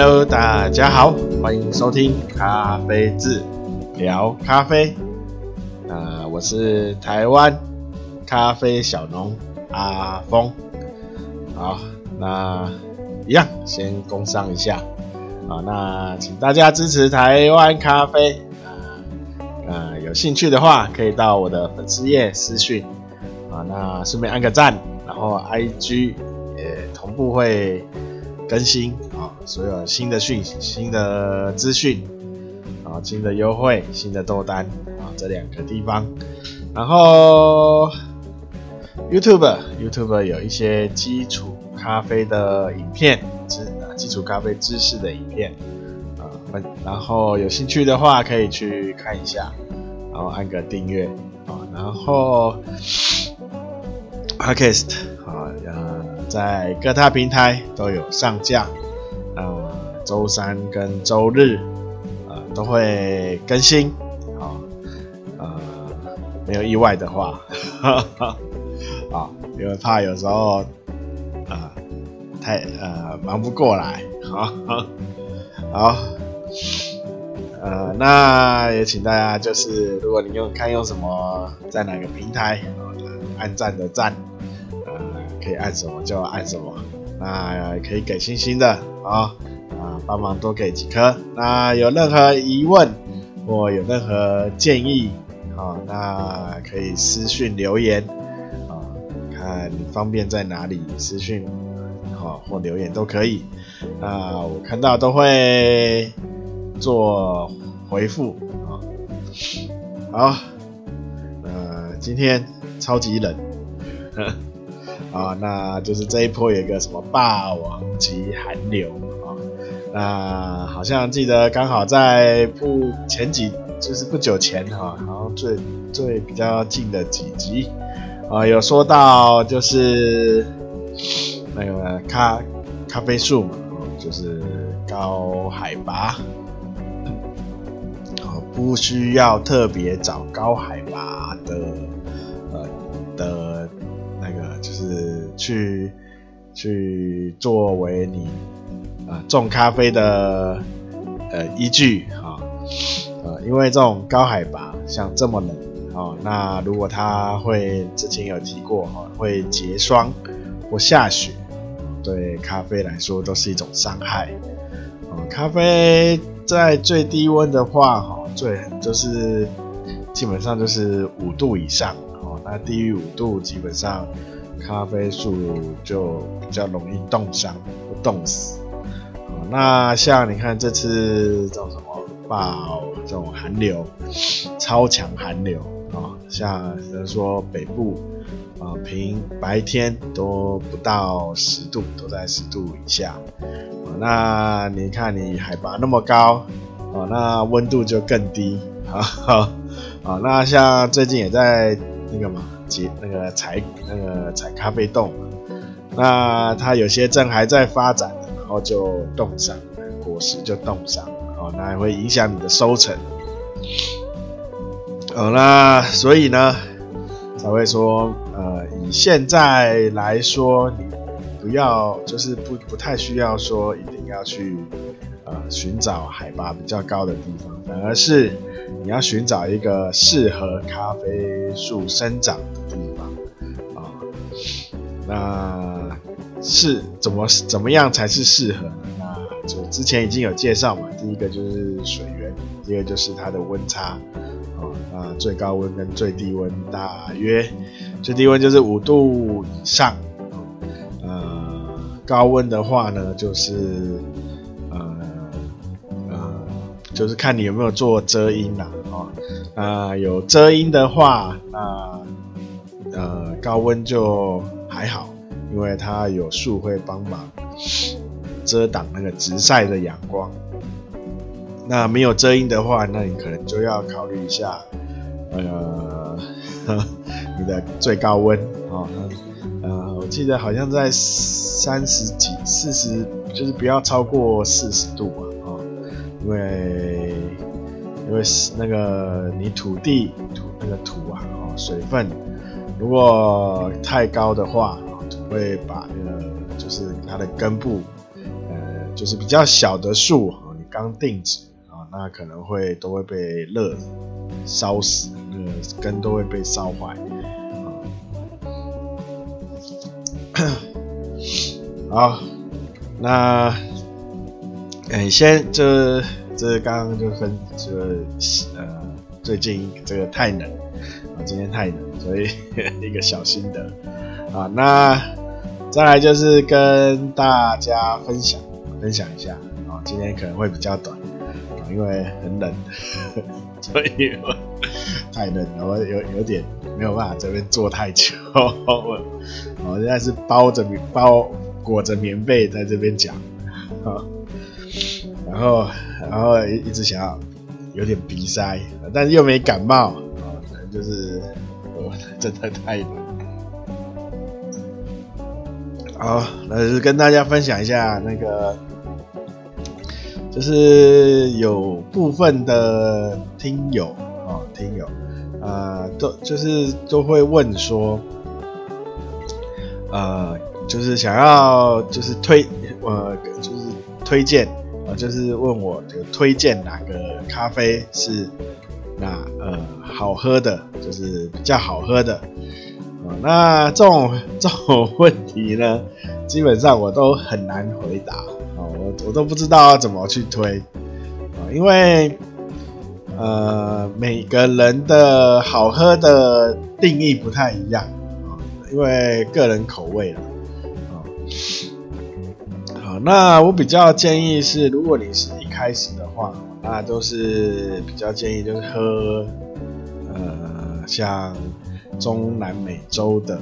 Hello，大家好，欢迎收听咖啡志聊咖啡。啊、呃，我是台湾咖啡小农阿峰。好，那一样先工商一下。好，那请大家支持台湾咖啡。啊、呃，有兴趣的话，可以到我的粉丝页私讯。啊，那顺便按个赞，然后 IG 也同步会更新所有新的讯息、新的资讯啊、新的优惠、新的豆单啊，这两个地方。然后 YouTube YouTube 有一些基础咖啡的影片，知基础咖啡知识的影片啊，然后有兴趣的话可以去看一下，然后按个订阅啊，然后。Podcast 啊，呃，在各大平台都有上架，周三跟周日，呃，都会更新，啊，呃，没有意外的话，哈哈，啊，因为怕有时候，啊，太呃忙不过来，好，好，呃，那也请大家就是，如果你用看用什么，在哪个平台，按赞的赞。可以按什么就按什么，那可以给星星的啊啊，帮忙多给几颗。那有任何疑问或有任何建议啊，那可以私讯留言啊，看你方便在哪里私讯好或留言都可以。那我看到都会做回复啊。好，呃，今天超级冷。呵 啊，那就是这一波有个什么霸王级寒流，那好像记得刚好在不前几，就是不久前哈，然后最最比较近的几集啊，有说到就是那个咖咖啡树嘛，就是高海拔，哦，不需要特别找高海拔的呃的。那个就是去去作为你、呃、种咖啡的呃依据啊，呃，因为这种高海拔像这么冷啊，那如果它会之前有提过哈，会结霜或下雪，对咖啡来说都是一种伤害啊。咖啡在最低温的话哈，最就是基本上就是五度以上哦，那低于五度基本上。咖啡树就比较容易冻伤或冻死。那像你看这次这种什么暴这种寒流，超强寒流啊，像比如说北部啊，平白天都不到十度，都在十度以下。那你看你海拔那么高啊，那温度就更低啊。啊，那像最近也在那个嘛。结那个采那个采咖啡豆，那它有些正还在发展，然后就冻伤，果实就冻伤，哦，那会影响你的收成，哦，那所以呢，才会说，呃，以现在来说，你不要就是不不太需要说一定要去呃寻找海拔比较高的地方，反而是你要寻找一个适合咖啡树生长的地方。啊，那是怎么怎么样才是适合呢？那就之前已经有介绍嘛，第一个就是水源，第二个就是它的温差啊，那最高温跟最低温大约，最低温就是五度以上，呃，高温的话呢就是呃呃，就是看你有没有做遮阴啦，啊，那有遮阴的话，那呃，高温就还好，因为它有树会帮忙遮挡那个直晒的阳光。那没有遮阴的话，那你可能就要考虑一下，呃，你的最高温啊，呃，我记得好像在三十几、四十，就是不要超过四十度嘛，啊，因为因为那个你土地土那个土啊，哦，水分。如果太高的话，会把那个就是它的根部，呃，就是比较小的树，你刚定植啊，那可能会都会被热烧死，那个根都会被烧坏啊。好，那哎，先这这刚刚就分这个呃，最近这个太冷啊，今天太冷，所以 一个小心得啊，那。再来就是跟大家分享分享一下啊，今天可能会比较短啊，因为很冷，所以我太冷了，我有有点没有办法这边坐太久。我我现在是包着包裹着棉被在这边讲啊，然后然后一直想要有点鼻塞，但是又没感冒啊，可能就是我真的太冷。好，那就是跟大家分享一下那个，就是有部分的听友啊，听友啊，都就是都会问说，呃，就是想要就是推呃，就是推荐啊，就是问我就推荐哪个咖啡是那呃好喝的，就是比较好喝的。那这种 这种问题呢，基本上我都很难回答啊，我我都不知道要怎么去推啊，因为呃每个人的好喝的定义不太一样啊，因为个人口味了啊。好，那我比较建议是，如果你是一开始的话，那都是比较建议就是喝呃像。中南美洲的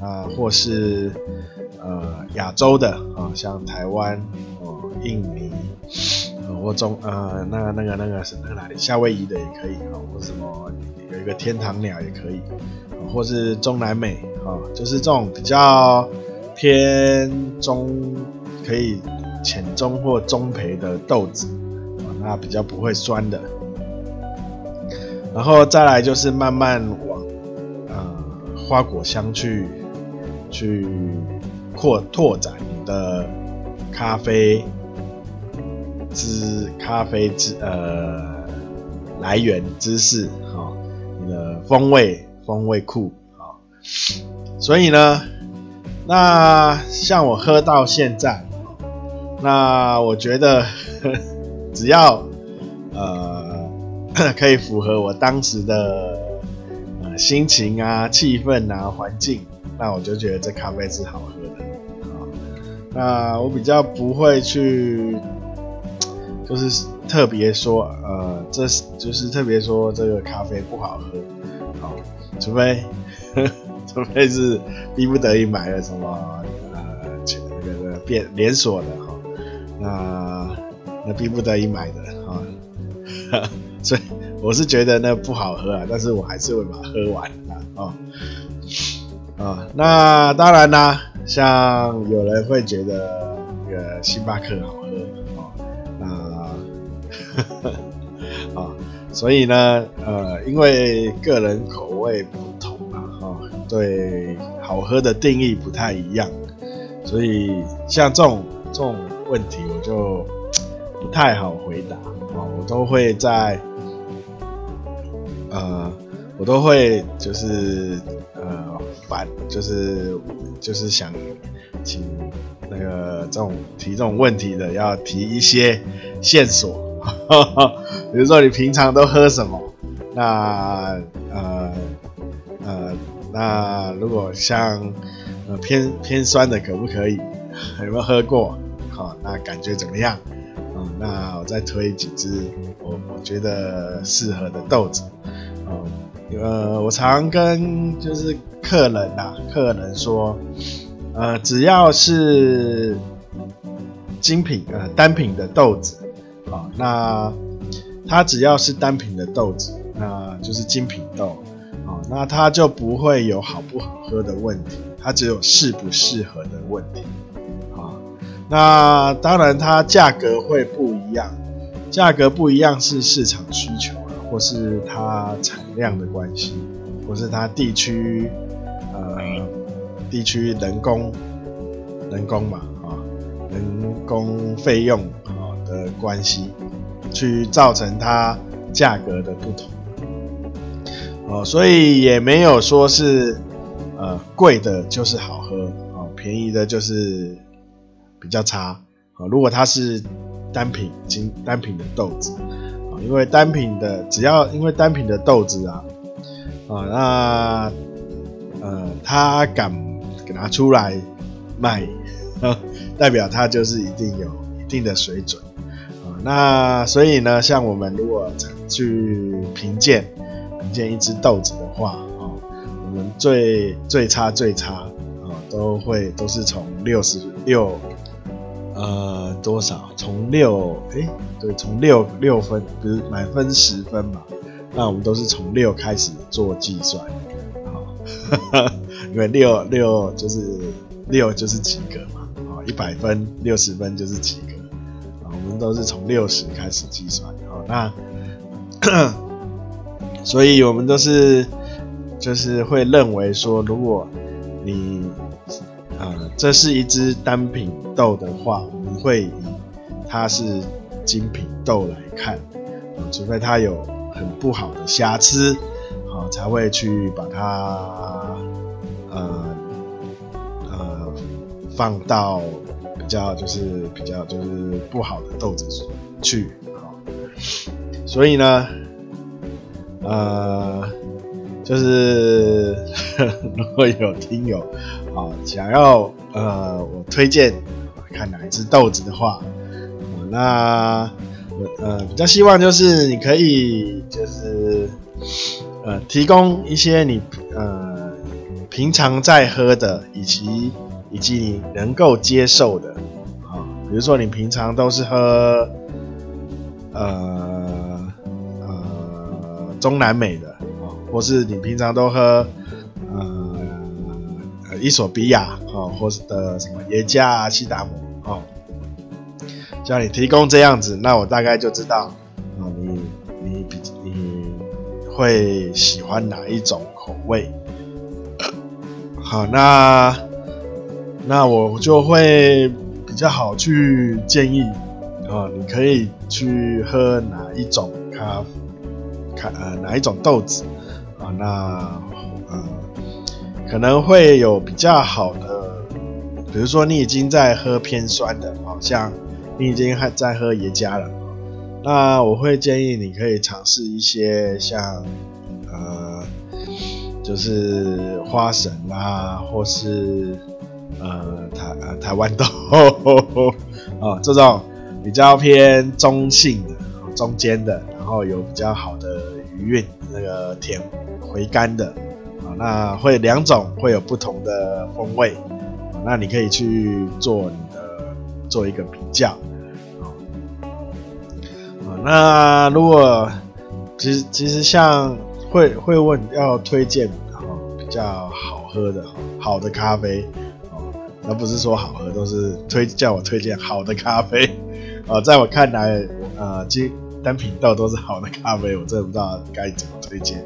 啊，那或是呃亚洲的啊，像台湾哦、印尼，或中呃那个那个那个是那个哪里？夏威夷的也可以啊，或什么有一个天堂鸟也可以，或是中南美啊，就是这种比较偏中可以浅中或中培的豆子啊，那比较不会酸的。然后再来就是慢慢往。花果香去去扩拓展你的咖啡知咖啡知呃来源知识哈、哦，你的风味风味库啊、哦，所以呢，那像我喝到现在，那我觉得 只要呃 可以符合我当时的。心情啊、气氛啊、环境，那我就觉得这咖啡是好喝的啊。那我比较不会去，就是特别说，呃，这是就是特别说这个咖啡不好喝，好，除非 除非是逼不得已买了什么呃那个那个变连锁的哈，那那逼不得已买的啊，所以。我是觉得那不好喝啊，但是我还是会把它喝完的啊啊、那当然啦，像有人会觉得那个星巴克好喝啊、哦，那啊、所以呢，呃，因为个人口味不同啊，对好喝的定义不太一样，所以像这种这种问题，我就不太好回答啊、我都会在。呃，我都会就是呃反就是就是想请那个这种提这种问题的要提一些线索，比如说你平常都喝什么？那呃呃那如果像呃偏偏酸的可不可以？有没有喝过？好，那感觉怎么样？嗯，那我再推几支我我觉得适合的豆子。嗯，呃，我常跟就是客人啊，客人说，呃，只要是精品呃单品的豆子，啊，那它只要是单品的豆子，那就是精品豆，啊，那它就不会有好不好喝的问题，它只有适不适合的问题，啊，那当然它价格会不一样，价格不一样是市场需求。或是它产量的关系，或是它地区，呃，地区人工，人工嘛，啊，人工费用啊的关系，去造成它价格的不同。哦，所以也没有说是呃贵的就是好喝哦，便宜的就是比较差。啊，如果它是单品精单品的豆子，因为单品的只要因为单品的豆子啊啊，那呃他敢给他出来卖，代表他就是一定有一定的水准啊。那所以呢，像我们如果去评鉴评鉴一只豆子的话啊，我们最最差最差啊，都会都是从六十六。呃，多少？从六，哎，对，从六六分，不是满分十分嘛？那我们都是从六开始做计算，好，因为六六就是六就是及格嘛，啊，一百分六十分就是及格，啊，我们都是从六十开始计算，好，那，所以我们都是就是会认为说，如果你。呃，这是一只单品豆的话，我们会以它是精品豆来看，呃，除非它有很不好的瑕疵，呃，才会去把它呃呃放到比较就是比较就是不好的豆子去，呃，所以呢，呃。就是 如果有听友啊想要呃我推荐看哪一支豆子的话，那我呃比较希望就是你可以就是呃提供一些你呃平常在喝的以及以及你能够接受的啊，比如说你平常都是喝呃呃中南美的啊。或是你平常都喝，伊索比亚哦，或是的什么耶加、西达姆哦，叫你提供这样子，那我大概就知道，啊，你你比你会喜欢哪一种口味？好，那那我就会比较好去建议啊，你可以去喝哪一种咖咖呃哪一种豆子。啊，那，可能会有比较好的，比如说你已经在喝偏酸的，好像你已经还在喝耶加了，那我会建议你可以尝试一些像呃，就是花神啦，或是呃台呃台湾豆啊 这种比较偏中性的、中间的，然后有比较好的余韵，那个甜。回甘的，那会两种会有不同的风味，那你可以去做你的做一个比较啊。那如果其实其实像会会问要推荐啊比较好喝的好的咖啡啊，而不是说好喝都是推叫我推荐好的咖啡啊，在我看来呃，其实单品豆都是好的咖啡，我真的不知道该怎么推荐。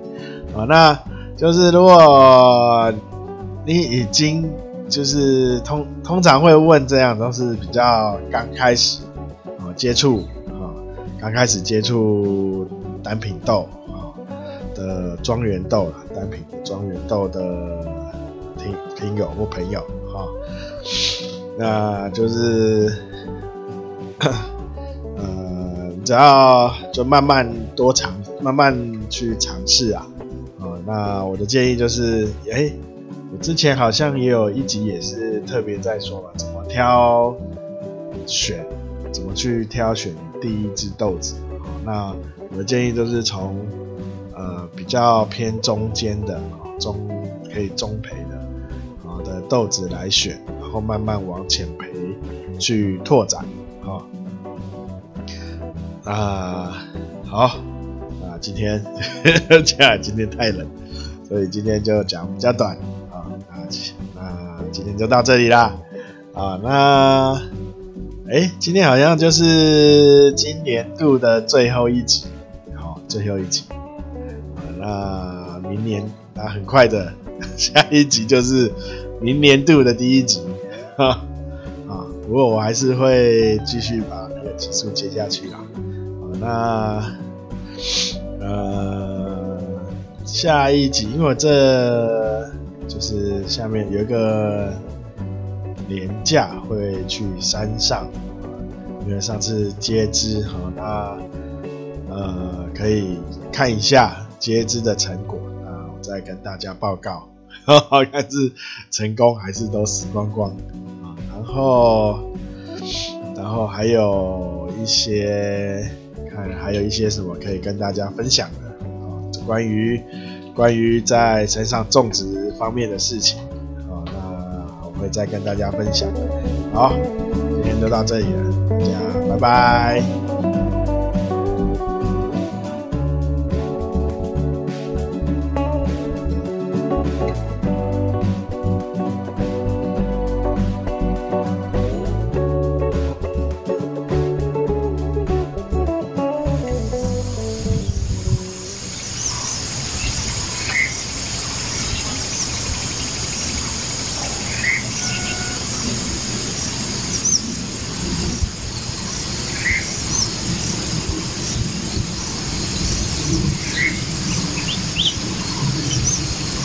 啊，那就是如果你已经就是通通常会问这样，都是比较刚开始啊接触啊，刚开始接触单品豆啊的庄园豆啦，单品庄园豆的听听友或朋友哈，那就是 呃，只要就慢慢多尝，慢慢去尝试啊。那我的建议就是，哎、我之前好像也有一集也是特别在说嘛，怎么挑选，怎么去挑选第一只豆子啊。那我的建议就是从呃比较偏中间的啊，中可以中培的啊的豆子来选，然后慢慢往浅培去拓展。啊，啊好。今天，这样今天太冷，所以今天就讲比较短啊。那那今天就到这里啦。啊，那哎、今天好像就是今年度的最后一集，好，最后一集。啊，那明年那很快的 下一集就是明年度的第一集。哈 啊，不过我还是会继续把那个集数接下去啦。好，那呃下一集，因为这就是下面有一个连假会去山上，因为上次接枝哈，那呃可以看一下接枝的成果，那我再跟大家报告。好像是成功还是都死光光啊？然后，然后还有一些嗯还有一些什么可以跟大家分享的啊？关于关于在山上种植方面的事情啊，那我会再跟大家分享。好，今天就到这里了，大家拜拜。